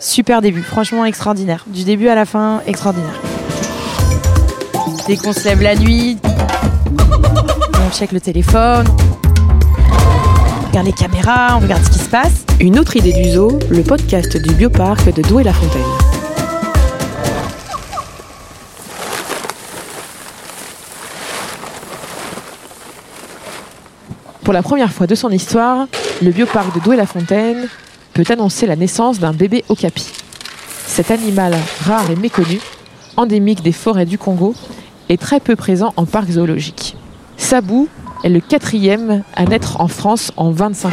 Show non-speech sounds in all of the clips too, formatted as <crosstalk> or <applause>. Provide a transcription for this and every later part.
Super début, franchement extraordinaire. Du début à la fin, extraordinaire. Dès qu'on se lève la nuit, on check le téléphone, on regarde les caméras, on regarde ce qui se passe. Une autre idée du zoo, le podcast du bioparc de Douai-la-Fontaine. Pour la première fois de son histoire, le bioparc de Douai-la-Fontaine annoncer la naissance d'un bébé okapi. Cet animal rare et méconnu, endémique des forêts du Congo, est très peu présent en parc zoologique. Sabou est le quatrième à naître en France en 25 ans.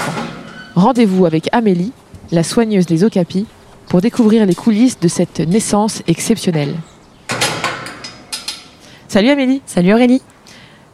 Rendez-vous avec Amélie, la soigneuse des okapis, pour découvrir les coulisses de cette naissance exceptionnelle. Salut Amélie Salut Aurélie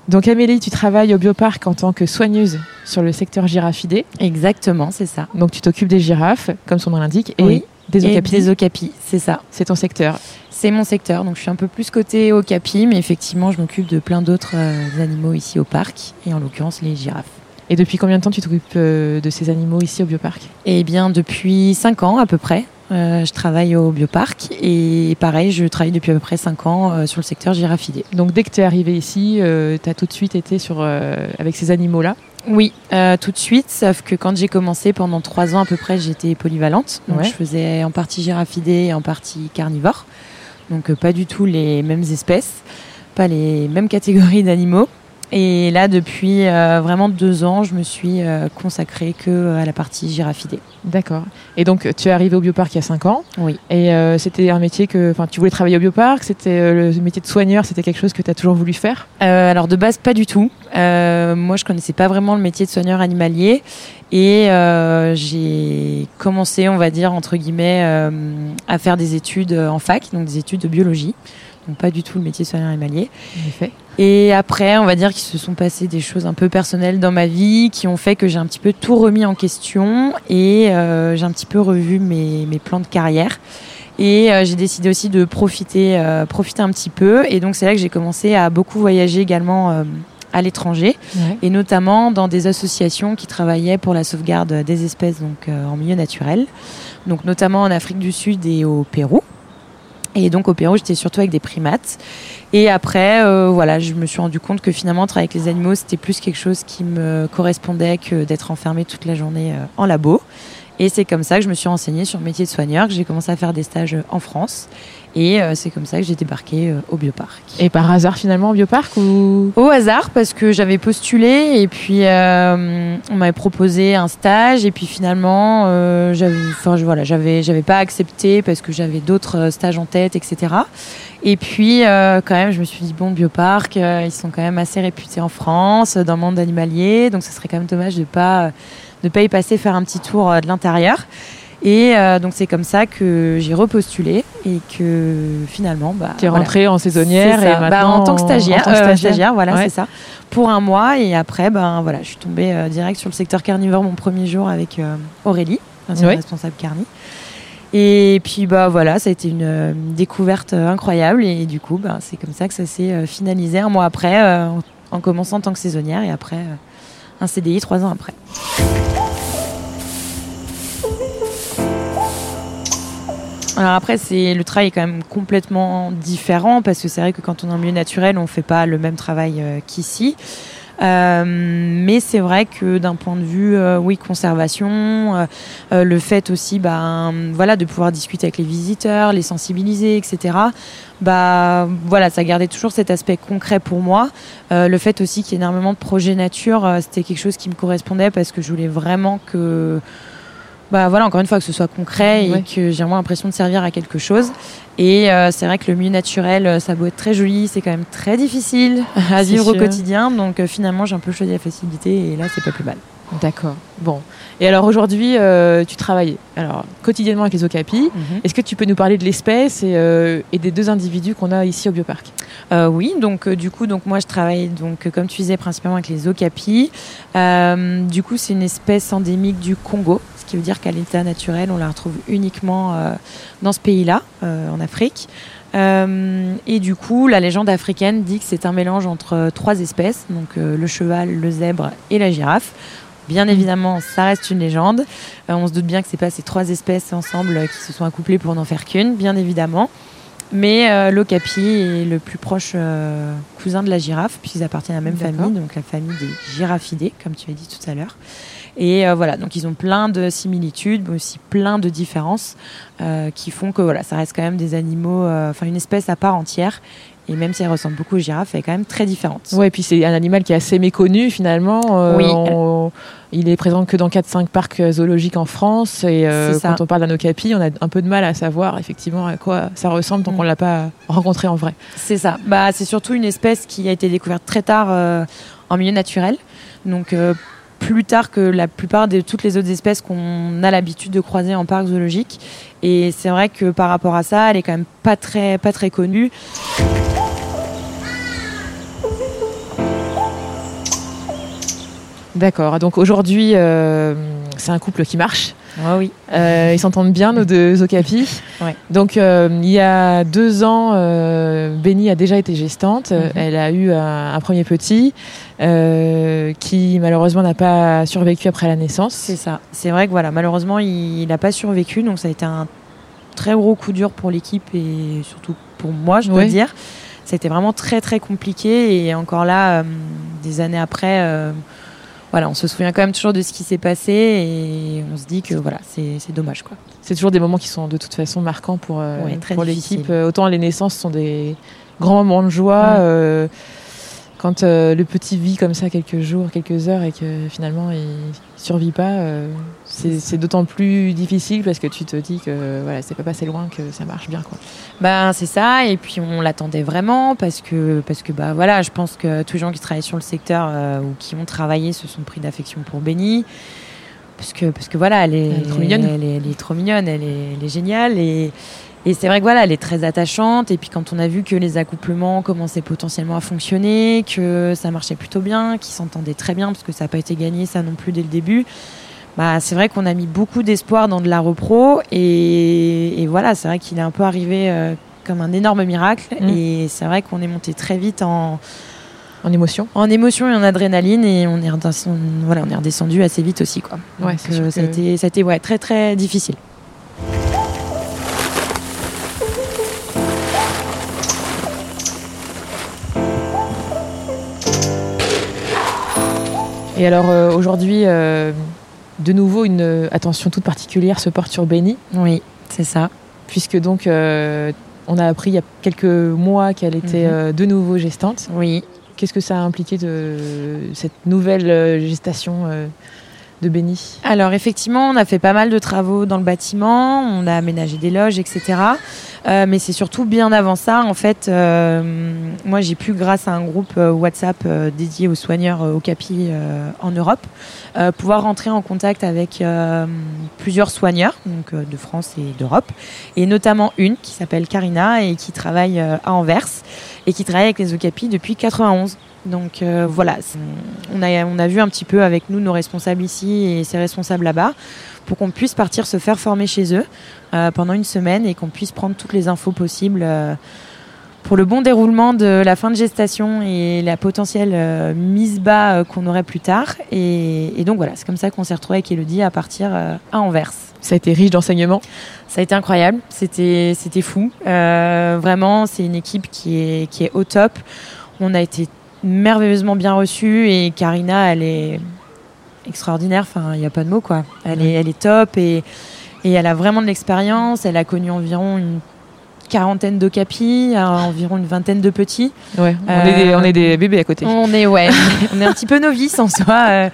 Donc Amélie, tu travailles au bioparc en tant que soigneuse sur le secteur girafidé. Exactement, c'est ça. Donc tu t'occupes des girafes, comme son nom l'indique, et Oui. des okapis. des okapis, c'est ça. C'est ton secteur. C'est mon secteur, donc je suis un peu plus côté okapi, mais effectivement, je m'occupe de plein d'autres euh, animaux ici au parc, et en l'occurrence les girafes. Et depuis combien de temps tu t'occupes euh, de ces animaux ici au bioparc? Eh bien, depuis 5 ans à peu près, euh, je travaille au bioparc, et pareil, je travaille depuis à peu près 5 ans euh, sur le secteur girafidé. Donc dès que tu es arrivé ici, tu as tout de suite été sur, euh, avec ces animaux-là. Oui, euh, tout de suite, sauf que quand j'ai commencé pendant 3 ans à peu près, j'étais polyvalente, donc Ouais. je faisais en partie girafidé et en partie carnivore, donc euh, pas du tout les mêmes espèces, pas les mêmes catégories d'animaux. Et là, depuis euh, vraiment deux ans, je me suis euh, consacrée que euh, à la partie girafidée. D'accord. Et donc tu es arrivé au bioparc il y a 5 ans. Oui. Et euh, c'était un métier que, enfin, tu voulais travailler au bioparc. C'était le métier de soigneur. C'était quelque chose que tu as toujours voulu faire? Alors de base, pas du tout. Moi, je connaissais pas vraiment le métier de soigneur animalier. Et j'ai commencé, on va dire, entre guillemets, à faire des études en fac, donc des études de biologie. Donc pas du tout le métier de soigneur animalier. En effet. Et après, on va dire qu'il se sont passées des choses un peu personnelles dans ma vie qui ont fait que j'ai un petit peu tout remis en question et euh, j'ai un petit peu revu mes, mes plans de carrière. Et euh, j'ai décidé aussi de profiter, euh, profiter un petit peu. Et donc c'est là que j'ai commencé à beaucoup voyager également à l'étranger Ouais. et notamment dans des associations qui travaillaient pour la sauvegarde des espèces donc en milieu naturel. Donc notamment en Afrique du Sud et au Pérou. Et donc au Pérou, j'étais surtout avec des primates. Et après, euh, voilà, je me suis rendu compte que finalement, travailler avec les animaux, c'était plus quelque chose qui me correspondait que d'être enfermée toute la journée euh, en labo. Et c'est comme ça que je me suis renseignée sur le métier de soigneur, que j'ai commencé à faire des stages en France. Et euh, c'est comme ça que j'ai débarqué euh, au bioparc. Et par hasard finalement au bioparc ou? Au hasard, parce que j'avais postulé et puis euh, on m'avait proposé un stage et puis finalement, euh, j'avais, enfin voilà, j'avais, j'avais pas accepté parce que j'avais d'autres euh, stages en tête, etc. Et puis euh, quand même, je me suis dit bon, Bioparc, euh, ils sont quand même assez réputés en France, dans le monde animalier, donc ce serait quand même dommage de pas, de pas y passer faire un petit tour de l'intérieur. Et euh, donc c'est comme ça que j'ai repostulé et que finalement, bah, tu es voilà. rentrée en saisonnière et. Bah, maintenant en tant que stagiaire, en tant que euh, stagiaire. voilà, Ouais. c'est ça. Pour un mois et après, ben voilà, je suis tombée euh, direct sur le secteur carnivore mon premier jour avec Aurélie, Ouais. responsable carni. Et puis bah voilà, ça a été une, une découverte incroyable et du coup, bah, c'est comme ça que ça s'est finalisé un mois après, en, en commençant en tant que saisonnière et après un CDI trois ans après. Alors après, c'est le travail est quand même complètement différent parce que c'est vrai que quand on est en milieu naturel, on fait pas le même travail euh, qu'ici. Euh, mais c'est vrai que d'un point de vue, euh, oui, conservation, le fait aussi, bah, voilà, de pouvoir discuter avec les visiteurs, les sensibiliser, etc. Bah, voilà, ça gardait toujours cet aspect concret pour moi. Le fait aussi qu'il y ait énormément de projets nature, c'était quelque chose qui me correspondait parce que je voulais vraiment que bah voilà, encore une fois, que ce soit concret Ouais. et que j'ai vraiment l'impression de servir à quelque chose. Et euh, c'est vrai que le milieu naturel, euh, ça beau être très joli, c'est quand même très difficile <laughs> à vivre au quotidien. Donc euh, finalement, j'ai un peu choisi la facilité et là, c'est pas plus mal. D'accord. Bon. Et alors aujourd'hui, euh, tu travailles alors quotidiennement avec les okapis. Est-ce que tu peux nous parler de l'espèce et, euh, et des deux individus qu'on a ici au bioparc? Euh, oui, donc du coup, donc moi je travaille donc comme tu disais principalement avec les okapis. Euh, du coup, c'est une espèce endémique du Congo, ce qui veut dire qu'à l'état naturel, on la retrouve uniquement dans ce pays-là, en Afrique. Euh, et du coup, la légende africaine dit que c'est un mélange entre euh, trois espèces, donc euh, le cheval, le zèbre et la girafe. Bien évidemment, ça reste une légende. Euh, on se doute bien que c'est pas ces trois espèces ensemble qui se sont accouplées pour n'en faire qu'une, bien évidemment. Mais euh, l'ocapi est le plus proche euh, cousin de la girafe, puisqu'ils appartiennent à la même famille, donc la famille des giraffidés, comme tu as dit tout à l'heure. Et euh, voilà, donc ils ont plein de similitudes, mais aussi plein de différences qui font que voilà, ça reste quand même des animaux, enfin une espèce à part entière. Et même si elle ressemble beaucoup aux girafes, elle est quand même très différente. Ouais, et puis c'est un animal qui est assez méconnu finalement. Euh, Oui. on- il est présent que dans 4-5 parcs zoologiques en France. Et euh, C'est ça. quand on parle d'un okapi, on a un peu de mal à savoir effectivement à quoi ça ressemble tant Mm. qu'on l'a pas rencontré en vrai. C'est ça. Bah, c'est surtout une espèce qui a été découverte très tard euh, en milieu naturel. Donc euh, plus tard que la plupart de toutes les autres espèces qu'on a l'habitude de croiser en parc zoologique. Et c'est vrai que par rapport à ça, elle est quand même pas très, connue. D'accord. Donc aujourd'hui, euh, c'est un couple qui marche. Ah oui. Euh, ils s'entendent bien, nos deux. Ouais. Donc, euh, il y a deux ans, euh, Benny a déjà été gestante. Mhm. Elle a eu un, un premier petit qui, malheureusement, n'a pas survécu après la naissance. C'est ça. C'est vrai que voilà, malheureusement, il n'a pas survécu, donc ça a été un très gros coup dur pour l'équipe et surtout pour moi, je dois Ouais. dire. Ça a été vraiment très très compliqué et encore là, des années après, voilà, on se souvient quand même toujours de ce qui s'est passé et on se dit que voilà, c'est dommage quoi. C'est toujours des moments qui sont de toute façon marquants pour, euh, Ouais, pour l'équipe. Euh, Autant les naissances sont des grands moments de joie. Euh, quand euh, le petit vit comme ça quelques jours, quelques heures et que finalement il survit pas, euh, c'est d'autant plus difficile parce que tu te dis que voilà, c'est pas passé loin, que ça marche bien. Quoi. Ben c'est ça et puis on l'attendait vraiment parce que parce que bah voilà, je pense que tous les gens qui travaillent sur le secteur euh, ou qui ont travaillé se sont pris d'affection pour Benny. Parce que, parce que voilà, elle est, Elle est trop mignonne. Elle est, elle est trop mignonne, elle est, elle est géniale. Et, et c'est vrai que voilà, elle est très attachante. Et puis quand on a vu que les accouplements commençaient potentiellement à fonctionner, que ça marchait plutôt bien, qu'ils s'entendaient très bien, parce que ça n'a pas été gagné ça non plus dès le début, bah, c'est vrai qu'on a mis beaucoup d'espoir dans de la repro. Et, et voilà, c'est vrai qu'il est un peu arrivé euh, comme un énorme miracle. Mm. Et c'est vrai qu'on est monté très vite en, En émotion. en émotion et en adrénaline et on est redescendu, voilà, on est redescendu assez vite aussi quoi. Ouais, Donc, euh, ça a été, ça a été ouais, très très difficile. Et alors euh, aujourd'hui, euh, de nouveau, une attention toute particulière se porte sur Benny, Oui, c'est ça. puisque donc euh, on a appris il y a quelques mois qu'elle était Mhm. de nouveau gestante. Oui. Qu'est-ce que ça a impliqué de cette nouvelle gestation Alors effectivement, on a fait pas mal de travaux dans le bâtiment, on a aménagé des loges, etc. Euh, mais c'est surtout bien avant ça, en fait, euh, moi j'ai pu, grâce à un groupe euh, WhatsApp dédié aux soigneurs au CAPI en Europe, pouvoir rentrer en contact avec plusieurs soigneurs de France et d'Europe, et notamment une qui s'appelle Karina et qui travaille à Anvers et qui travaille avec les OCAPI depuis 91. Donc euh, voilà, on a, vu un petit peu avec nous nos responsables ici et ces responsables là-bas pour qu'on puisse partir se faire former chez eux euh, pendant une semaine et qu'on puisse prendre toutes les infos possibles euh, pour le bon déroulement de la fin de gestation et la potentielle mise bas qu'on aurait plus tard. Et, et donc voilà, c'est comme ça qu'on s'est retrouvé avec Elodie à partir à Anvers. Ça a été riche d'enseignements. Ça a été incroyable, c'était fou. Euh, vraiment, c'est une équipe qui est qui est au top. On a été merveilleusement bien reçus et Karina, elle est extraordinaire. Enfin, il n'y a pas de mots quoi. Elle est elle est top et et elle a vraiment de l'expérience. Elle a connu environ une quarantaine d'ocapis, euh, environ une vingtaine de petits. Ouais, on, Euh, est des, on est des bébés à côté. On est ouais, on est un petit peu novice en soi. euh,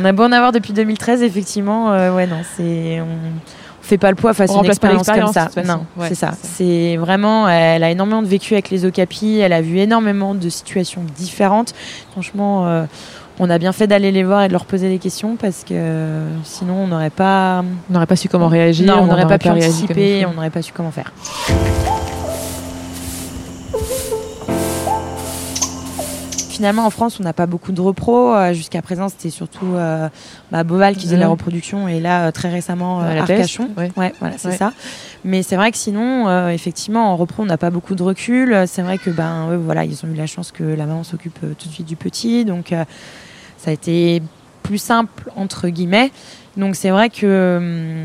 on a beau en avoir depuis 2013, effectivement. euh, ouais, non, c'est on, on fait pas le poids face à une expérience comme ça. de. Non, Ouais, c'est ça. c'est vraiment, elle a énormément de vécu avec les okapis. Elle a vu énormément de situations différentes. Franchement. On a bien fait d'aller les voir et de leur poser des questions parce que euh, sinon on n'aurait pas, On n'aurait pas su comment réagir. non, on n'aurait pas pu comme il anticiper, on n'aurait pas su comment faire. Finalement, en France, on n'a pas beaucoup de repros. Euh, Jusqu'à présent, c'était surtout euh, bah, Boval qui faisait la reproduction et là, euh, très récemment, euh, la Arcachon. peste, ouais. Ouais, voilà, c'est Ouais. ça. Mais c'est vrai que sinon, effectivement, en repro, on n'a pas beaucoup de recul. C'est vrai que ben, eux, voilà, ils ont eu la chance que la maman s'occupe tout de suite du petit, donc ça a été plus simple entre guillemets. Donc c'est vrai que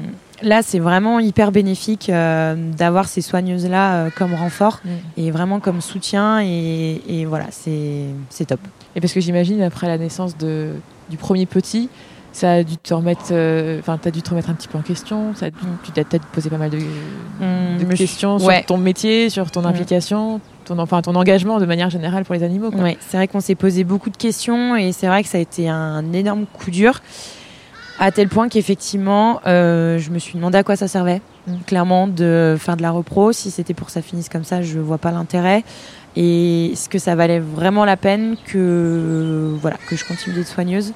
hum, là, c'est vraiment hyper bénéfique euh, d'avoir ces soigneuses-là euh, comme renfort Mm. et vraiment comme soutien. Et, et voilà, c'est top. Et parce que j'imagine, après la naissance de, du premier petit, ça a dû te remettre, euh, enfin, t'as dû te remettre un petit peu en question. Ça a dû- tu t'as peut-être posé pas mal de, suis- questions ouais. sur ton métier, sur ton Mm. implication, ton, enfin, ton engagement de manière générale pour les animaux. Ouais, c'est vrai qu'on s'est posé beaucoup de questions et c'est vrai que ça a été un énorme coup dur. À tel point qu'effectivement, euh, je me suis demandé à quoi ça servait. Mm. Clairement, de faire de la repro. Si c'était pour que ça finisse comme ça, je vois pas l'intérêt. Et est-ce que ça valait vraiment la peine que, voilà, que je continue d'être soigneuse?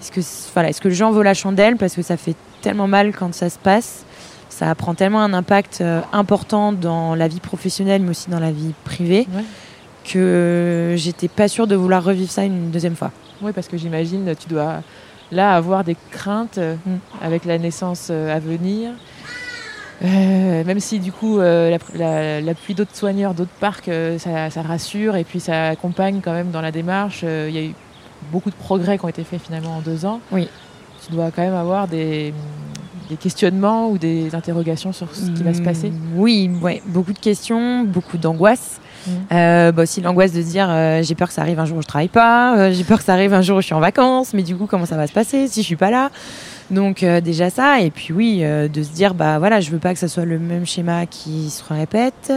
Est-ce que, voilà, est-ce que le gens vaut la chandelle? Parce que ça fait tellement mal quand ça se passe. Ça prend tellement un impact euh, important dans la vie professionnelle, mais aussi dans la vie privée Ouais. que j'étais pas sûre de vouloir revivre ça une deuxième fois. Oui, parce que j'imagine, tu dois là avoir des craintes euh, Mm. avec la naissance euh, à venir. Euh, même si du coup euh, la- la- l'appui d'autres soigneurs, d'autres parcs, euh, ça, ça rassure et puis ça accompagne quand même dans la démarche. Il y a eu beaucoup de progrès qui ont été faits finalement en deux ans. Oui. Tu dois quand même avoir des, des questionnements ou des interrogations sur ce qui va se passer. Mm, Oui, ouais, beaucoup de questions, beaucoup d'angoisse. Euh, bah aussi l'angoisse de dire euh, j'ai peur que ça arrive un jour où je travaille pas, euh, j'ai peur que ça arrive un jour où je suis en vacances, mais du coup comment ça va se passer si je suis pas là? Donc déjà ça, et puis oui, de se dire bah voilà, je veux pas que ça soit le même schéma qui se répète,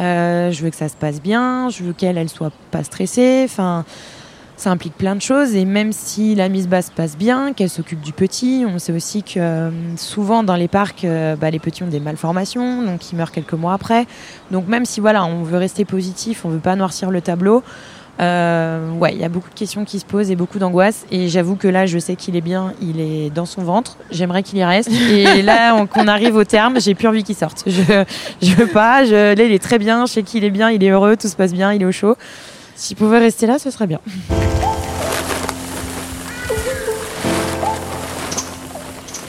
je veux que ça se passe bien, je veux qu'elle elle soit pas stressée, enfin ça implique plein de choses et même si la mise bas se passe bien, qu'elle s'occupe du petit, on sait aussi que euh, souvent dans les parcs, euh, bah, les petits ont des malformations, donc ils meurent quelques mois après. Donc même si voilà, on veut rester positif, on veut pas noircir le tableau, euh, ouais, il y a beaucoup de questions qui se posent et beaucoup d'angoisse. Et j'avoue que là, je sais qu'il est bien, il est dans son ventre. J'aimerais qu'il y reste. Et <laughs> là, on- qu'on arrive au terme, j'ai plus envie qu'il sorte. Je, je veux pas. Je, là, il est très bien. Je sais qu'il est bien, il est heureux, tout se passe bien, il est au chaud. S'il pouvait rester là, ce serait bien.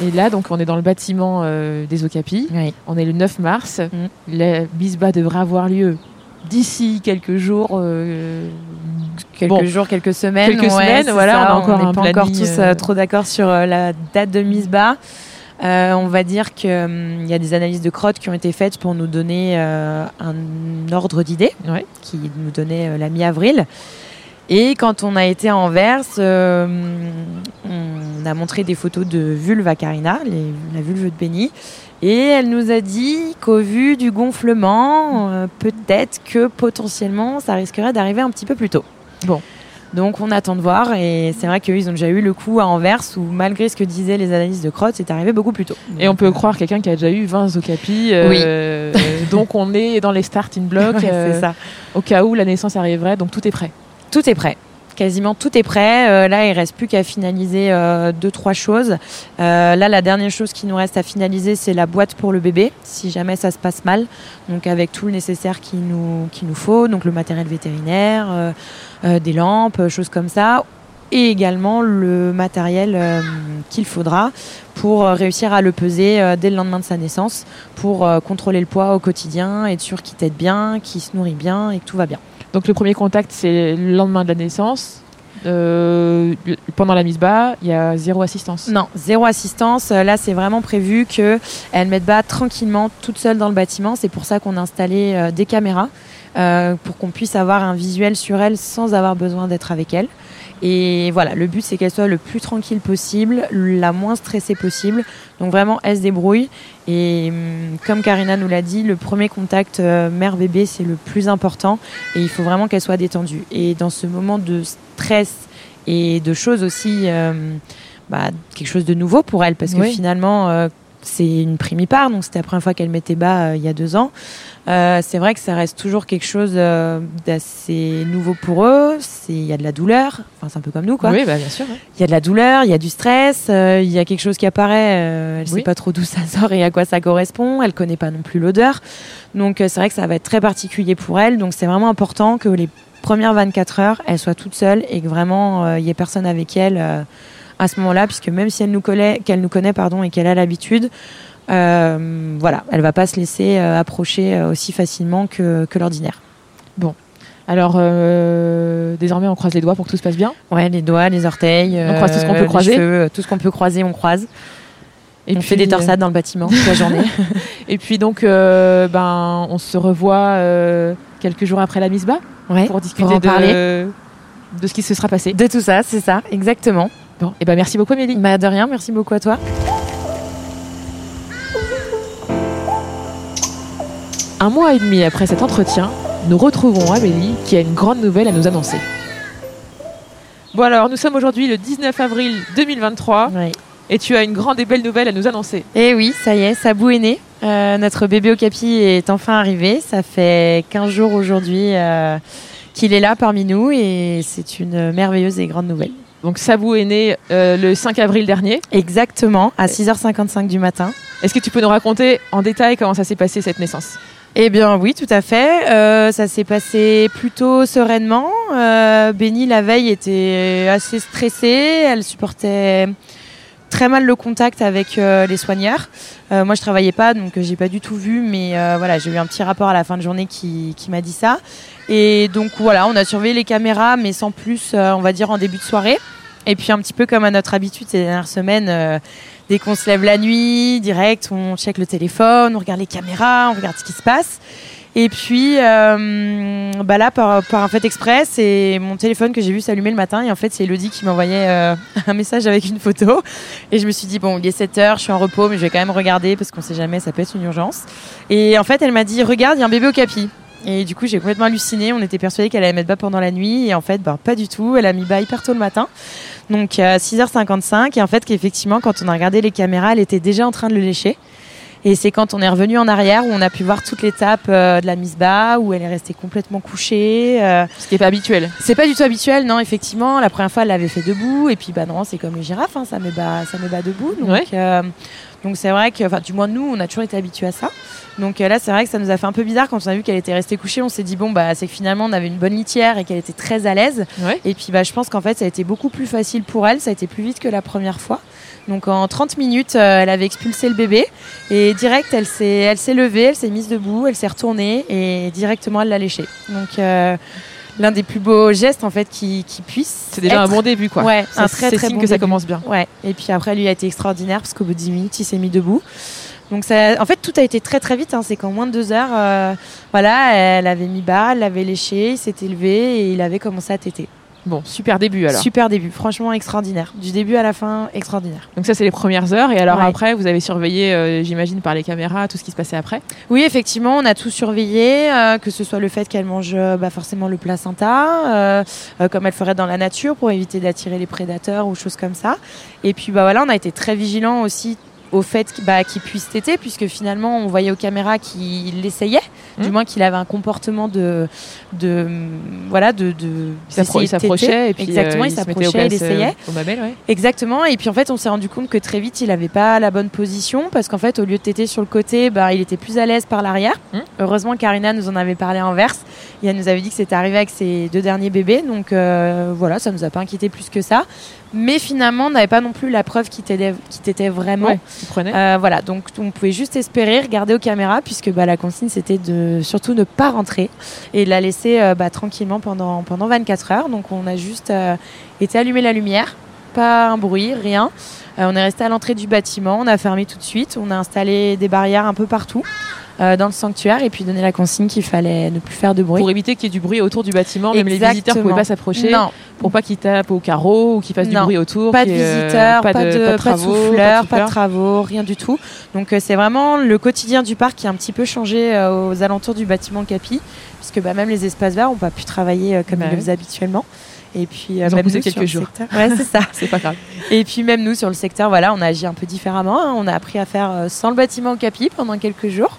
Et là, donc, on est dans le bâtiment euh, des Ocapis. Oui. On est le 9 mars. Mm. La bisba devrait avoir lieu d'ici quelques jours. euh, Quelques Bon. jours, quelques semaines. Quelques ouais, semaines, voilà, ça. on n'est pas encore tous euh, trop d'accord sur la date de mise bas. Euh, on va dire qu'il y a des analyses de crottes qui ont été faites pour nous donner euh, un ordre d'idée, Ouais. qui nous donnait euh, la mi-avril. Et quand on a été à Anvers, euh, on a montré des photos de vulve à Karina, les- la vulve de Benny. Et elle nous a dit qu'au vu du gonflement, peut-être que potentiellement ça risquerait d'arriver un petit peu plus tôt. Bon. Donc on attend de voir et c'est vrai qu'eux ils ont déjà eu le coup à Anvers où malgré ce que disaient les analyses de crottes, c'est arrivé beaucoup plus tôt. Et on peut croire quelqu'un qui a déjà eu 20 Ocapis. euh, <laughs> donc on est dans les starting <laughs> blocks Ouais, euh, c'est ça. au cas où la naissance arriverait. Donc tout est prêt. Tout est prêt. Quasiment tout est prêt. Euh, là, il reste plus qu'à finaliser euh, deux trois choses. Euh, là, la dernière chose qui nous reste à finaliser, c'est la boîte pour le bébé, si jamais ça se passe mal. Donc avec tout le nécessaire qu'il nous faut, donc le matériel vétérinaire, des lampes, choses comme ça, et également le matériel qu'il faudra pour réussir à le peser dès le lendemain de sa naissance, pour contrôler le poids au quotidien, être sûr qu'il tète bien, qu'il se nourrit bien et que tout va bien. Donc le premier contact, c'est le lendemain de la naissance. Euh, pendant la mise bas, il y a zéro assistance. Non, zéro assistance. Euh, Là, c'est vraiment prévu que elle mette bas tranquillement, toute seule dans le bâtiment. C'est pour ça qu'on a installé euh, des caméras pour qu'on puisse avoir un visuel sur elle sans avoir besoin d'être avec elle. Et voilà, le but c'est qu'elle soit le plus tranquille possible, la moins stressée possible. Donc vraiment, elle se débrouille. Et hum, comme Karina nous l'a dit, le premier contact euh, mère-bébé c'est le plus important. Et il faut vraiment qu'elle soit détendue. Et dans ce moment de stress et de choses aussi, euh, bah, quelque chose de nouveau pour elle, parce que Oui. finalement, euh, c'est une primipare, donc c'était la première fois qu'elle mettait bas euh, il y a deux ans. Euh, c'est vrai que ça reste toujours quelque chose euh, d'assez nouveau pour eux. Il y a de la douleur, enfin c'est un peu comme nous quoi. Oui, bah, bien sûr. ouais. Il y a de la douleur, il y a du stress, il y a quelque chose qui apparaît. elle Oui. sait pas trop d'où ça <laughs> sort et à quoi ça correspond. Elle connaît pas non plus l'odeur. Donc c'est vrai que ça va être très particulier pour elle. Donc c'est vraiment important que les premières 24 heures, elle soit toute seule et que vraiment il y ait personne avec elle à ce moment-là, puisque même si elle nous connaît, qu'elle nous connaît pardon et qu'elle a l'habitude. euh, voilà, elle va pas se laisser euh, approcher euh, aussi facilement que, que l'ordinaire. Alors, euh, désormais, on croise les doigts pour que tout se passe bien. Ouais, les doigts, les orteils. On croise tout ce qu'on peut croiser. cheveux, tout ce qu'on peut croiser, on croise. Et on fait des torsades dans le bâtiment toute la journée. <laughs> Et puis donc, ben, on se revoit quelques jours après la mise bas Ouais, pour discuter en de, parler. de ce qui se sera passé. De tout ça, c'est ça, exactement. Bon, et ben merci beaucoup, Amélie. Bah de rien, merci beaucoup à toi. Un mois et demi après cet entretien, nous retrouvons Amélie qui a une grande nouvelle à nous annoncer. Bon alors, nous sommes aujourd'hui le 19 avril 2023 Ouais. et tu as une grande et belle nouvelle à nous annoncer. Et oui, ça y est, Sabou est né. Euh, notre bébé Okapi est enfin arrivé. Ça fait 15 jours aujourd'hui euh, qu'il est là parmi nous et c'est une merveilleuse et grande nouvelle. Donc Sabou est né euh, le 5 avril dernier. Exactement, à 6h55 du matin. Est-ce que tu peux nous raconter en détail comment ça s'est passé cette naissance? Eh bien oui, tout à fait. Euh, ça s'est passé plutôt sereinement. Euh, Bénie, la veille, était assez stressée. Elle supportait très mal le contact avec euh, les soigneurs. Euh, moi, je travaillais pas, donc euh, j'ai pas du tout vu, mais voilà, j'ai eu un petit rapport à la fin de journée qui, qui m'a dit ça. Et donc voilà, on a surveillé les caméras, mais sans plus, on va dire en début de soirée. Et puis un petit peu comme à notre habitude ces dernières semaines, dès qu'on se lève la nuit, direct, on check le téléphone, on regarde les caméras, on regarde ce qui se passe. Et puis, euh, bah là, par, un fait exprès, c'est mon téléphone que j'ai vu s'allumer le matin. Et en fait, c'est Elodie qui m'envoyait euh, <laughs> un message avec une photo. Et je me suis dit, bon, il est 7 heures, je suis en repos, mais je vais quand même regarder parce qu'on sait jamais, ça peut être une urgence. Et en fait, elle m'a dit, regarde, il y a un bébé au capi. Et du coup, j'ai complètement halluciné. On était persuadés qu'elle allait mettre bas pendant la nuit. Et en fait, bah, pas du tout. Elle a mis bas hyper tôt le matin. Donc, à 6h55. Et en fait, qu'effectivement, quand on a regardé les caméras, elle était déjà en train de le lécher. Et c'est quand on est revenu en arrière où on a pu voir toute l'étape euh, de la mise bas, où elle est restée complètement couchée. euh, Ce qui n'est pas habituel. c'est pas du tout habituel, non, effectivement. La première fois, elle l'avait fait debout, et puis bah non, c'est comme les girafes, hein, ça met bas, ça met bas debout. Donc, Ouais. euh, donc c'est vrai que, enfin, du moins nous, on a toujours été habitués à ça. Donc euh, là, c'est vrai que ça nous a fait un peu bizarre quand on a vu qu'elle était restée couchée. On s'est dit bon, bah c'est que finalement, on avait une bonne litière et qu'elle était très à l'aise. Ouais. Et puis bah, je pense qu'en fait, ça a été beaucoup plus facile pour elle. Ça a été plus vite que la première fois. Donc en 30 minutes, euh, elle avait expulsé le bébé et direct, elle s'est, elle s'est levée, elle s'est mise debout, elle s'est retournée et directement, elle l'a léché. Donc euh, l'un des plus beaux gestes en fait qui, qui puisse. C'est déjà un bon début, quoi. Ouais, Ça, un très c'est très signe bon que ça commence bien. Ouais. Et puis après, lui a été extraordinaire parce qu'au bout de 10 minutes, il s'est mis debout. Donc ça, en fait, tout a été très très vite. hein. C'est qu'en moins de deux heures, euh, voilà, elle avait mis bas, elle l'avait léché, il s'était levé et il avait commencé à téter. Bon, super début alors. Super début, franchement extraordinaire. Du début à la fin, extraordinaire. Donc ça, c'est les premières heures. Et alors Ouais. après, vous avez surveillé, euh, j'imagine, par les caméras, tout ce qui se passait après? Oui, effectivement, on a tout surveillé, euh, que ce soit le fait qu'elle mange euh, bah, forcément le placenta, comme elle ferait dans la nature pour éviter d'attirer les prédateurs ou choses comme ça. Et puis bah voilà, on a été très vigilants aussi au fait qu'il bah, qu'il puisse téter, puisque finalement on voyait aux caméras qu'il du Mhm. moins qu'il avait un comportement de, de voilà, de, de Il s'approchait et puis exactement, euh, il s'approchait, il euh, essayait. au mamelle, ouais. Exactement. Et puis en fait, on s'est rendu compte que très vite, il n'avait pas la bonne position parce qu'en fait, au lieu de téter sur le côté, bah, il était plus à l'aise par l'arrière. Hmm. Heureusement, Karina nous en avait parlé en verse. Et elle nous avait dit que c'était arrivé avec ses deux derniers bébés. Donc euh, voilà, ça nous a pas inquiété plus que ça. Mais finalement, on n'avait pas non plus la preuve qui t'était vraiment. Ouais. Euh, voilà, donc on pouvait juste espérer regarder aux caméras puisque bah, la consigne c'était de surtout ne pas rentrer et de la laisser euh, bah, tranquillement pendant, pendant 24 heures. Donc on a juste euh, été allumer la lumière, pas un bruit, rien. Euh, on est resté à l'entrée du bâtiment, on a fermé tout de suite, on a installé des barrières un peu partout euh, dans le sanctuaire et puis donné la consigne qu'il fallait ne plus faire de bruit. Pour éviter qu'il y ait du bruit autour du bâtiment, même les visiteurs ne pouvaient pas s'approcher Non, pour pas qu'ils tapent au carreau ou qu'ils fassent du bruit autour. pas de euh, visiteurs, pas, de, pas de travaux, souffleurs, pas de travaux, rien du tout. Donc euh, c'est vraiment le quotidien du parc qui a un petit peu changé aux alentours du bâtiment Capi, puisque bah, même les espaces verts n'ont pas pu travailler comme Bah ils le faisaient habituellement. Et puis euh, même nous, sur quelques le jours. secteur- Ouais, c'est ça. <laughs> C'est pas grave. Et puis même nous sur le secteur, voilà, on a agi un peu différemment. hein. On a appris à faire sans le bâtiment Capi pendant quelques jours.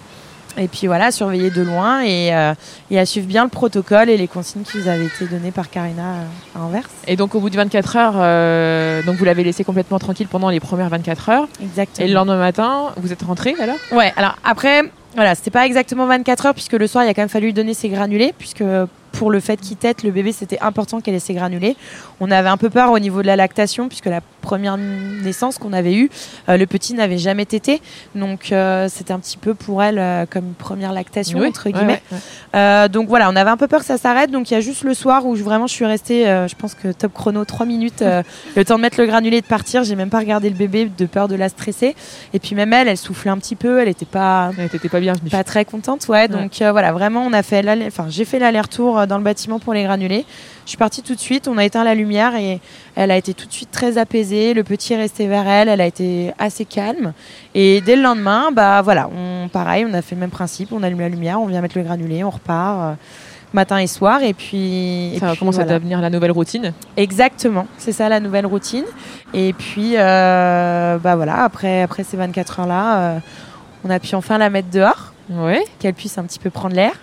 Et puis voilà, surveiller de loin et, euh, et à suivre bien le protocole et les consignes qui nous avaient été données par Karina euh, à Anvers. Et donc au bout de 24 heures, euh, donc vous l'avez laissé complètement tranquille pendant les premières 24 heures. Exactement. Et le lendemain matin, vous êtes rentré alors Ouais, alors après, voilà, c'était pas exactement 24 heures puisque le soir, il a quand même fallu lui donner ses granulés puisque pour le fait qu'il tète, le bébé, c'était important qu'elle ait ses granulés. On avait un peu peur au niveau de la lactation puisque la première naissance qu'on avait eue, euh, le petit n'avait jamais tété. Donc, euh, c'était un petit peu pour elle euh, comme une première lactation, Oui, entre guillemets. ouais, ouais. Donc voilà, on avait un peu peur que ça s'arrête. Donc il y a juste le soir où je, vraiment je suis restée, je pense que top chrono, 3 minutes, <laughs> le temps de mettre le granulé et de partir. J'ai même pas regardé le bébé de peur de la stresser. Et puis même elle, elle soufflait un petit peu, elle était pas Ouais, T'étais pas bienvenue. pas très contente, ouais. Donc voilà, vraiment, on a fait, enfin, j'ai fait l'aller-retour dans le bâtiment pour les granulés. Je suis partie tout de suite, on a éteint la lumière et elle a été tout de suite très apaisée. Le petit est resté vers elle, elle a été assez calme. Et dès le lendemain, bah voilà, on, pareil, on a fait le même principe, on allume la lumière, on vient mettre le granulé, on repart. euh, Matin et soir, et puis. Ça commence voilà. à devenir la nouvelle routine. Exactement, c'est ça la nouvelle routine. Et puis, euh, bah voilà, après, après ces 24 heures-là, euh, on a pu enfin la mettre dehors qu'elle puisse un petit peu prendre l'air,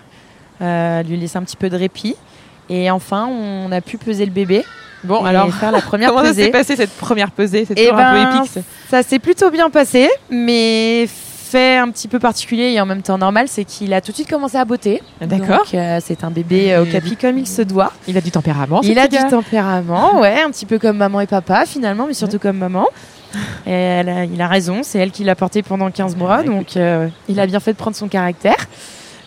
euh, lui laisser un petit peu de répit. Et enfin, on a pu peser le bébé. Bon, et alors, faire la première comment ça s'est passé cette première pesée? C'est Eh un ben, peu épique. ça. S'est plutôt bien passé, mais fait un petit peu particulier et en même temps normal, c'est qu'il a tout de suite commencé à botter. D'accord. Donc, euh, c'est un bébé euh, au capi comme il se doit. Il a du tempérament. Il a du tempérament, <laughs> ouais, un petit peu comme maman et papa finalement, mais surtout comme maman. Et elle a- il a raison, c'est elle qui l'a porté pendant 15 mois, Ah, écoute. donc euh, il a bien fait de prendre son caractère.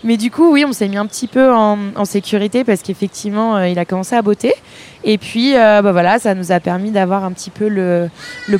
Mais du coup, oui, on s'est mis un petit peu en, sécurité parce qu'effectivement, euh, il a commencé à botter. Et puis, euh, bah voilà, ça nous a permis d'avoir un petit peu le,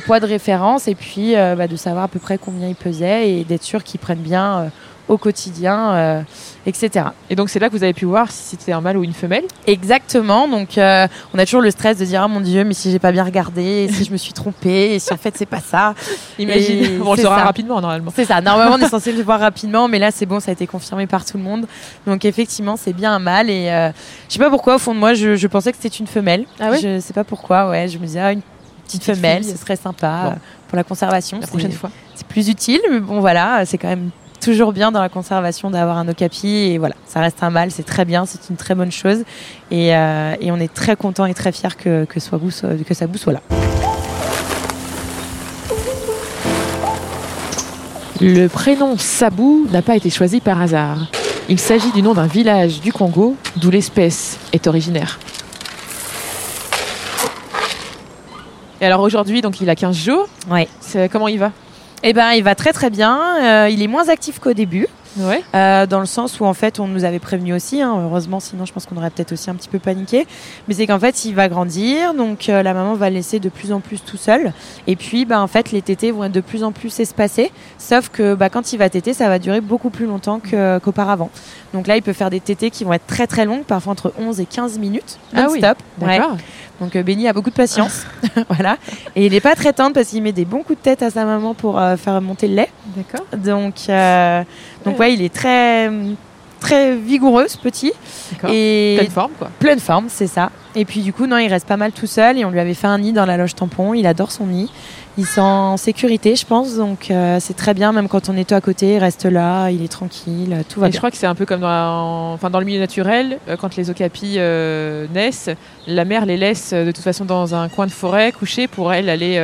poids de référence et puis euh, bah, de savoir à peu près combien il pesait et d'être sûr qu'il prenne bien au quotidien, euh, etc. Et donc, c'est là que vous avez pu voir si c'était un mâle ou une femelle. Exactement. Donc, euh, on a toujours le stress de dire ah mon dieu, mais si j'ai pas bien regardé, et si je me suis trompée, et si en fait c'est pas ça. <laughs> Imagine. Bon, on le saura ça. rapidement, normalement. C'est ça. Normalement, on est <laughs> censé le voir rapidement, mais là c'est bon, ça a été confirmé par tout le monde. Donc effectivement, c'est bien un mâle et euh, je sais pas pourquoi au fond de moi, je, je pensais que c'était une femelle. Ah ouais? Je sais pas pourquoi. Ouais, je me disais ah, une petite Petite femelle, fille. ce serait sympa Bon. pour la conservation. La prochaine fois. c'est plus utile, mais bon voilà, c'est quand même toujours bien dans la conservation d'avoir un okapi et voilà, ça reste un mâle, c'est très bien, c'est une très bonne chose et, euh, et on est très content et très fier que que soit que ça soit là. Le prénom Sabou n'a pas été choisi par hasard. Il s'agit du nom d'un village du Congo d'où l'espèce est originaire. Et alors aujourd'hui, donc il a 15 jours. Ouais. Comment il va? Eh ben, il va très très bien. Euh, il est moins actif qu'au début. Ouais. Euh, dans le sens où en fait on nous avait prévenu aussi, hein, heureusement sinon je pense qu'on aurait peut-être aussi un petit peu paniqué, mais c'est qu'en fait il va grandir, donc euh, la maman va le laisser de plus en plus tout seul, et puis bah, en fait les tétés vont être de plus en plus espacés, sauf que bah, quand il va téter ça va durer beaucoup plus longtemps qu'auparavant. Donc là il peut faire des tétés qui vont être très très longues, parfois entre 11 et 15 minutes, Ah oui. Ouais. D'accord. Donc euh, Benny a beaucoup de patience, <laughs> voilà, et il n'est pas très tendre parce qu'il met des bons coups de tête à sa maman pour euh, faire monter le lait. D'accord. Donc, euh, donc ouais, il est très, très vigoureux, ce petit. Et Pleine forme, quoi. pleine forme, c'est ça. Et puis du coup, non, il reste pas mal tout seul et on lui avait fait un nid dans la loge tampon. Il adore son nid. Il sent en sécurité, je pense. Donc euh, c'est très bien, même quand on est tout à côté, il reste là, il est tranquille, tout va Et je crois que c'est un peu comme dans, la- en- enfin, dans le milieu naturel, euh, quand les okapis euh, naissent, la mère les laisse de toute façon dans un coin de forêt couchés pour elle aller,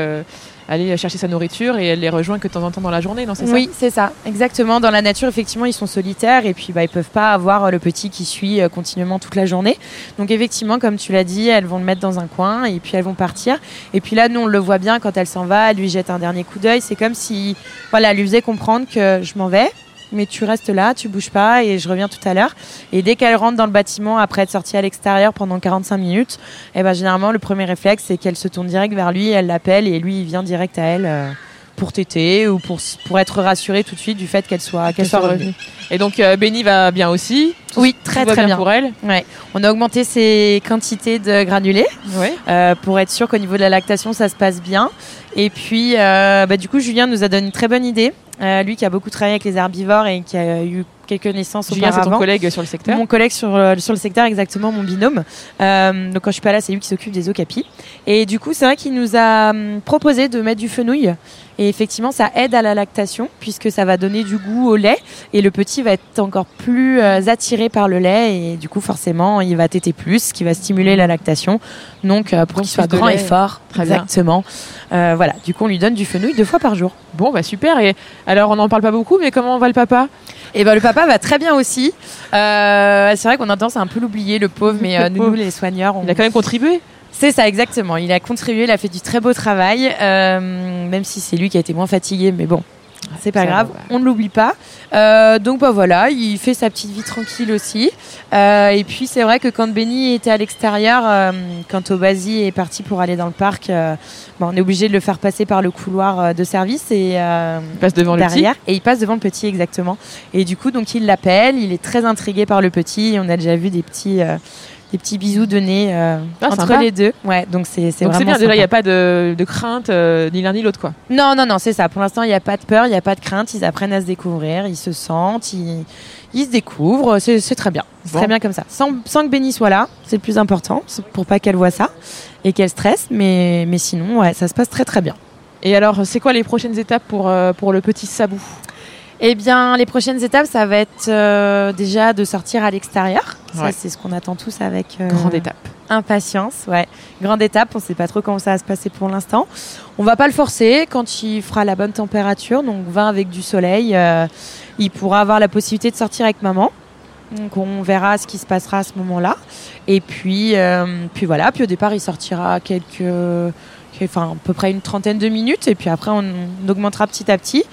aller chercher sa nourriture et elle les rejoint que de temps en temps dans la journée, non c'est Oui, c'est ça, exactement. Dans la nature, effectivement, ils sont solitaires et puis bah, ils peuvent pas avoir euh, le petit qui suit euh, continuellement toute la journée. Donc effectivement, comme tu l'as dit, elles vont le mettre dans un coin et puis elles vont partir. Et puis là, nous, on le voit bien quand elle s'en va, elle lui jette un dernier coup d'œil. C'est comme si, voilà, elle lui faisait comprendre que je m'en vais. Mais tu restes là, tu bouges pas et je reviens tout à l'heure. Et dès qu'elle rentre dans le bâtiment après être sortie à l'extérieur pendant 45 minutes, eh ben généralement le premier réflexe c'est qu'elle se tourne direct vers lui, elle l'appelle et lui il vient direct à elle euh, pour téter ou pour pour être rassurée tout de suite du fait qu'elle soit qu'elle soit revenue. Et donc euh, Benny va bien aussi? Oui, très très bien. pour elle? Ouais. On a augmenté ses quantités de granulés Ouais. euh, pour être sûr qu'au niveau de la lactation ça se passe bien. Et puis euh, bah, du coup Julien nous a donné une très bonne idée. Euh, lui qui a beaucoup travaillé avec les herbivores et qui a eu quelques naissances Julien, c'est ton collègue sur le secteur. Mon collègue sur, euh, sur le secteur, exactement, mon binôme. Euh, donc quand je suis pas là, c'est lui qui s'occupe des okapis. Et du coup, c'est vrai qu'il nous a hum, proposé de mettre du fenouil. Et effectivement, ça aide à la lactation puisque ça va donner du goût au lait et le petit va être encore plus euh, attiré par le lait et du coup, forcément, il va téter plus, ce qui va stimuler la lactation. Donc, euh, pour qu'il soit grand et fort, Très bien. exactement. Euh, voilà. Du coup, on lui donne du fenouil deux fois par jour. Bon, bah super. Et alors, on n'en parle pas beaucoup, mais comment va le papa? Et ben le papa va très bien aussi. Euh, c'est vrai qu'on a tendance à un peu l'oublier, le pauvre, mais euh, nous, les soigneurs, on, Il a quand même contribué. C'est ça, exactement. Il a contribué, il a fait du très beau travail, euh, même si c'est lui qui a été moins fatigué, mais bon, c'est pas grave, va, on ne l'oublie pas. Euh, donc bah voilà, il fait sa petite vie tranquille aussi. Euh, et puis c'est vrai que quand Benny était à l'extérieur, euh, quand Obasi est parti pour aller dans le parc, bah, on est obligé de le faire passer par le couloir euh, de service et euh, Il passe devant le derrière et il passe devant le petit exactement. Et du coup donc il l'appelle, il est très intrigué par le petit. On a déjà vu des petits euh, des petits bisous donnés euh, Ah, entre sympa. les deux. Ouais, donc c'est c'est Donc c'est vraiment bien, déjà, il n'y a pas de, de crainte euh, ni l'un ni l'autre, quoi. Non, non, non, c'est ça. Pour l'instant, il n'y a pas de peur, il n'y a pas de crainte. Ils apprennent à se découvrir, ils se sentent, ils, ils se découvrent. C'est c'est très bien. C'est Bon. très bien comme ça. Sans, sans que Benny soit là, c'est le plus important, pour pas qu'elle voit ça et qu'elle stresse. Mais, mais sinon, ouais, ça se passe très très bien. Et alors, c'est quoi les prochaines étapes pour, euh, pour le petit Sabou? Eh bien, les prochaines étapes, ça va être euh, déjà de sortir à l'extérieur. Ça, Ouais. c'est ce qu'on attend tous avec euh, Grande étape. impatience. Ouais, grande étape. On sait pas trop comment ça va se passer pour l'instant. On va pas le forcer. Quand il fera la bonne température, donc 20 avec du soleil, euh, il pourra avoir la possibilité de sortir avec maman. Donc on verra ce qui se passera à ce moment-là. Et puis, puis voilà. Puis au départ, il sortira quelques, enfin à peu près une trentaine de minutes. Et puis après, on, on augmentera petit à petit.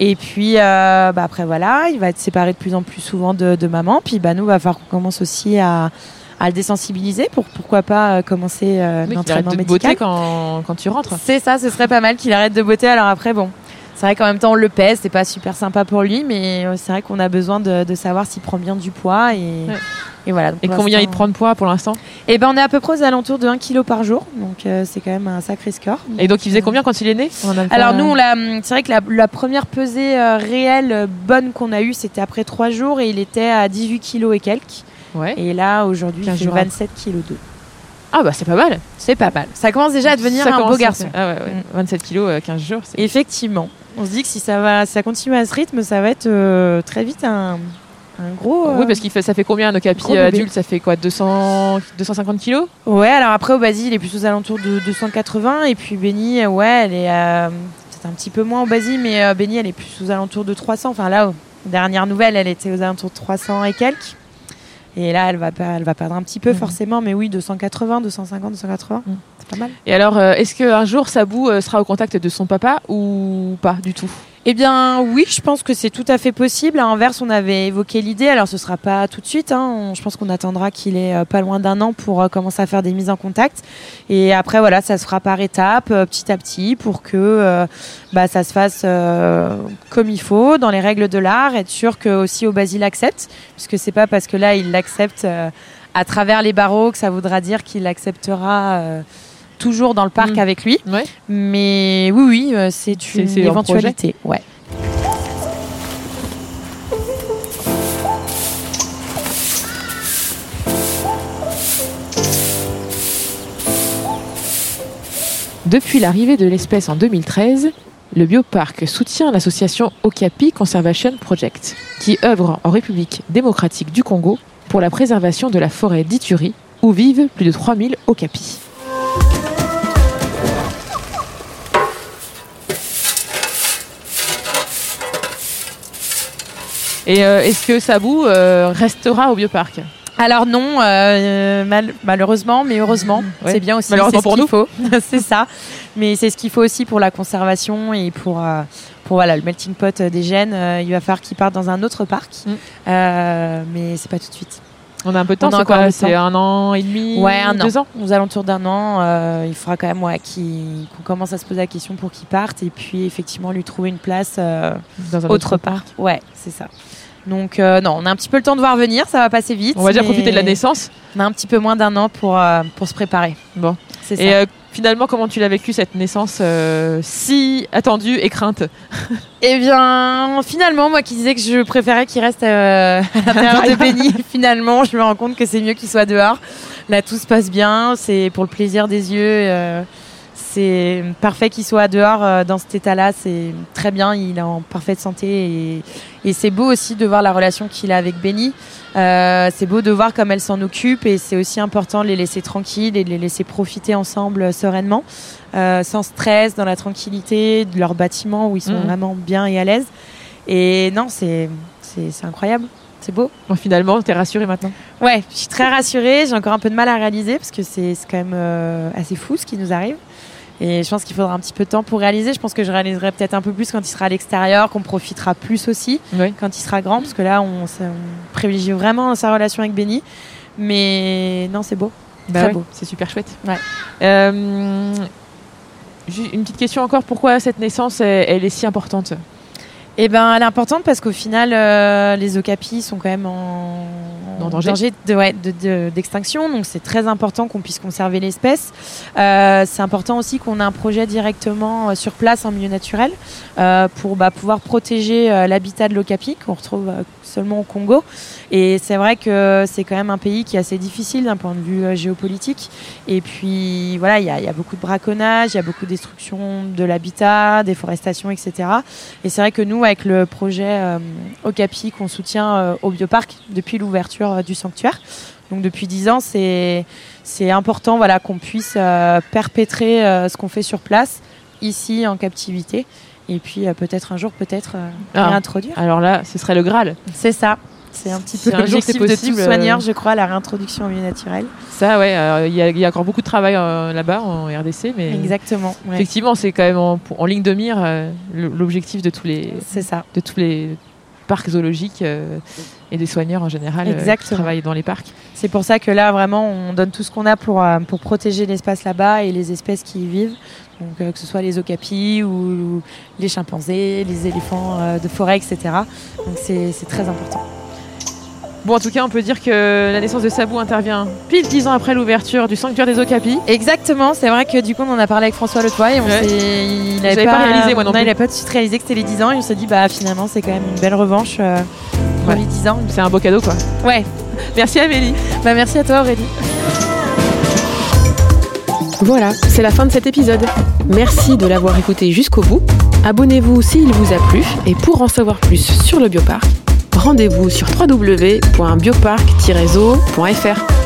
Et puis euh, bah après voilà, il va être séparé de plus en plus souvent de, de maman. Puis bah nous, va falloir qu'on commence aussi à, à le désensibiliser pour pourquoi pas euh, commencer euh, Oui, l'entraînement médical. botter quand, quand tu rentres. C'est ça, ce serait pas mal qu'il arrête de botter. Alors après, bon, c'est vrai qu'en même temps, on le pèse, c'est pas super sympa pour lui, mais euh, c'est vrai qu'on a besoin de, de savoir s'il prend bien du poids et, et voilà. Donc Et combien il prend de poids pour l'instant Eh ben, on est à peu près aux alentours de 1 kg par jour, donc euh, c'est quand même un sacré score. Et donc, il faisait combien quand il est né Alors nous, l'a- c'est vrai que la, la première pesée euh, réelle euh, bonne qu'on a eue, c'était après 3 jours et il était à 18 kg et quelques. Ouais. Et là, aujourd'hui, il 15 fait jours 27 kg 2. Ah bah c'est pas mal. C'est pas mal. Ça commence déjà à devenir Ça un beau garçon. Ah ouais, ouais. 27 kilos, euh, 15 jours. c'est- Effectivement. On se dit que si ça va, si ça continue à ce rythme, ça va être euh, très vite un, un gros. euh, Oui, parce qu'il fait, ça fait combien un okapi adulte Ça fait quoi 200, 250 kilos? Ouais, alors après, Obasi, il est plus aux alentours de 280. Et puis Benny, euh, ouais, elle est euh, peut-être un petit peu moins Obasi, mais Benny, elle est plus aux alentours de 300. Enfin là, aux dernières nouvelles, elle était aux alentours de 300 et quelques. Et là, elle va, elle va perdre un petit peu Mhm. forcément, mais oui, 280, 250, 280, Mhm. c'est pas mal. Et alors, euh, est-ce qu'un jour Sabou euh, sera au contact de son papa ou pas du tout? Eh bien, oui, je pense que c'est tout à fait possible. À Anvers, on avait évoqué l'idée. Alors, ce sera pas tout de suite. hein. Je pense qu'on attendra qu'il ait euh, pas loin d'un an pour euh, commencer à faire des mises en contact. Et après, voilà, ça se fera par étapes, euh, petit à petit, pour que bah, ça se fasse comme il faut, dans les règles de l'art. Être sûr que aussi au Basile accepte, puisque c'est pas parce que là, il l'accepte à travers les barreaux que ça voudra dire qu'il l'acceptera. Toujours dans le parc Mhm. avec lui, Ouais. mais oui, oui, euh, c'est une éventualité. Ouais. Depuis l'arrivée de l'espèce en 2013, le bioparc soutient l'association Okapi Conservation Project, qui œuvre en République démocratique du Congo pour la préservation de la forêt d'Ituri, où vivent plus de 3000 okapis. Et euh, est-ce que Sabou euh, restera au bioparc Alors non, euh, mal- malheureusement, mais heureusement, Ouais. c'est bien aussi. Malheureusement c'est ce pour qu'il nous. faut. <laughs> c'est ça. Mais c'est ce qu'il faut aussi pour la conservation et pour, euh, pour voilà, le melting pot des gènes. Euh, il va falloir qu'ils partent dans un autre parc, Mm. Mais c'est pas tout de suite. On a un peu de temps, c'est quoi C'est un an et demi Ouais, un Deux ans Aux alentours d'un an, euh, il faudra quand même ouais, qu'il- qu'on commence à se poser la question pour qu'ils partent et puis effectivement lui trouver une place euh, dans un autre part. Ouais, c'est ça. Donc euh, non, on a un petit peu le temps de voir venir, ça va passer vite. On va mais profiter de la naissance. On a un petit peu moins d'un an pour, pour se préparer. Bon. C'est ça. Finalement, comment tu l'as vécu cette naissance euh, si attendue et crainte <laughs> Eh bien, finalement, moi qui disais que je préférais qu'il reste euh, à l'intérieur de <laughs> Benny, finalement, je me rends compte que c'est mieux qu'il soit dehors. Là, tout se passe bien, c'est pour le plaisir des yeux. euh, c'est parfait qu'il soit dehors euh, dans cet état-là, c'est très bien, il est en parfaite santé et, et c'est beau aussi de voir la relation qu'il a avec Benny. Euh, c'est beau de voir comme elle s'en occupe et c'est aussi important de les laisser tranquilles et de les laisser profiter ensemble euh, sereinement, euh, sans stress, dans la tranquillité de leur bâtiment où ils sont Mhm. vraiment bien et à l'aise. Et non, c'est incroyable. c'est beau. Bon, finalement, t'es rassurée maintenant? Ouais, je suis très rassurée. J'ai encore un peu de mal à réaliser parce que c'est c'est quand même euh, assez fou ce qui nous arrive. Et je pense qu'il faudra un petit peu de temps pour réaliser. Je pense que je réaliserai peut-être un peu plus quand il sera à l'extérieur, qu'on profitera plus aussi Oui. quand il sera grand, parce que là, on, privilégie vraiment sa relation avec Benny. Mais non, c'est beau. Bah Très beau. C'est super chouette. Ouais. Euh, une petite question encore. Pourquoi cette naissance, elle, elle est si importante? Eh ben, elle est importante parce qu'au final, euh, les okapis sont quand même en, En danger. de- ouais, de- de- d'extinction. donc, c'est très important qu'on puisse conserver l'espèce. Euh, c'est important aussi qu'on ait un projet directement euh, sur place en milieu naturel euh, pour bah, pouvoir protéger l'habitat de l'okapi qu'on retrouve seulement au Congo. Et c'est vrai que c'est quand même un pays qui est assez difficile d'un point de vue géopolitique. Et puis, voilà, il y, a- il y a beaucoup de braconnage, il y a beaucoup de destruction de l'habitat, déforestation, etc. Et c'est vrai que nous, avec le projet Okapi qu'on soutient au bioparc depuis l'ouverture euh, du sanctuaire, donc depuis 10 ans, c'est c'est important voilà, qu'on puisse euh, perpétrer euh, ce qu'on fait sur place, ici en captivité, et puis euh, peut-être un jour, peut-être Ah. réintroduire. Alors là, ce serait le Graal. C'est ça. C'est un petit peu un jour c'est l'objectif de possible, tout soigneur, je crois, la réintroduction en milieu naturel. Ça, ouais. Il y, a- il y a encore beaucoup de travail là-bas en RDC, mais Exactement. ouais. effectivement, c'est quand même en, en ligne de mire l'objectif de tous les C'est ça. de tous les parcs zoologiques euh, et des soigneurs en général euh, qui travaillent dans les parcs. C'est pour ça que là, vraiment, on donne tout ce qu'on a pour, euh, pour protéger l'espace là-bas et les espèces qui y vivent. Donc, euh, que ce soit les okapis ou, ou les chimpanzés, les éléphants euh, de forêt, etc. Donc, c'est c'est très important. Bon, en tout cas, on peut dire que la naissance de Sabou intervient pile dix ans après l'ouverture du sanctuaire des Okapis. Exactement, c'est vrai que du coup, on en a parlé avec François Letoy et on Ouais. s'est- il J'avais pas réalisé, moi non plus. il a pas tout de suite réalisé que c'était les 10 ans et on s'est dit, bah finalement, c'est quand même une belle revanche euh, pour Ouais. les 10 ans. C'est un beau cadeau, quoi. Ouais, Merci Amélie. bah merci à toi Aurélie. Voilà, c'est la fin de cet épisode. Merci de l'avoir écouté jusqu'au bout. Abonnez-vous s'il vous a plu et pour en savoir plus sur le bioparc, rendez-vous sur www.bioparc-zoo.fr.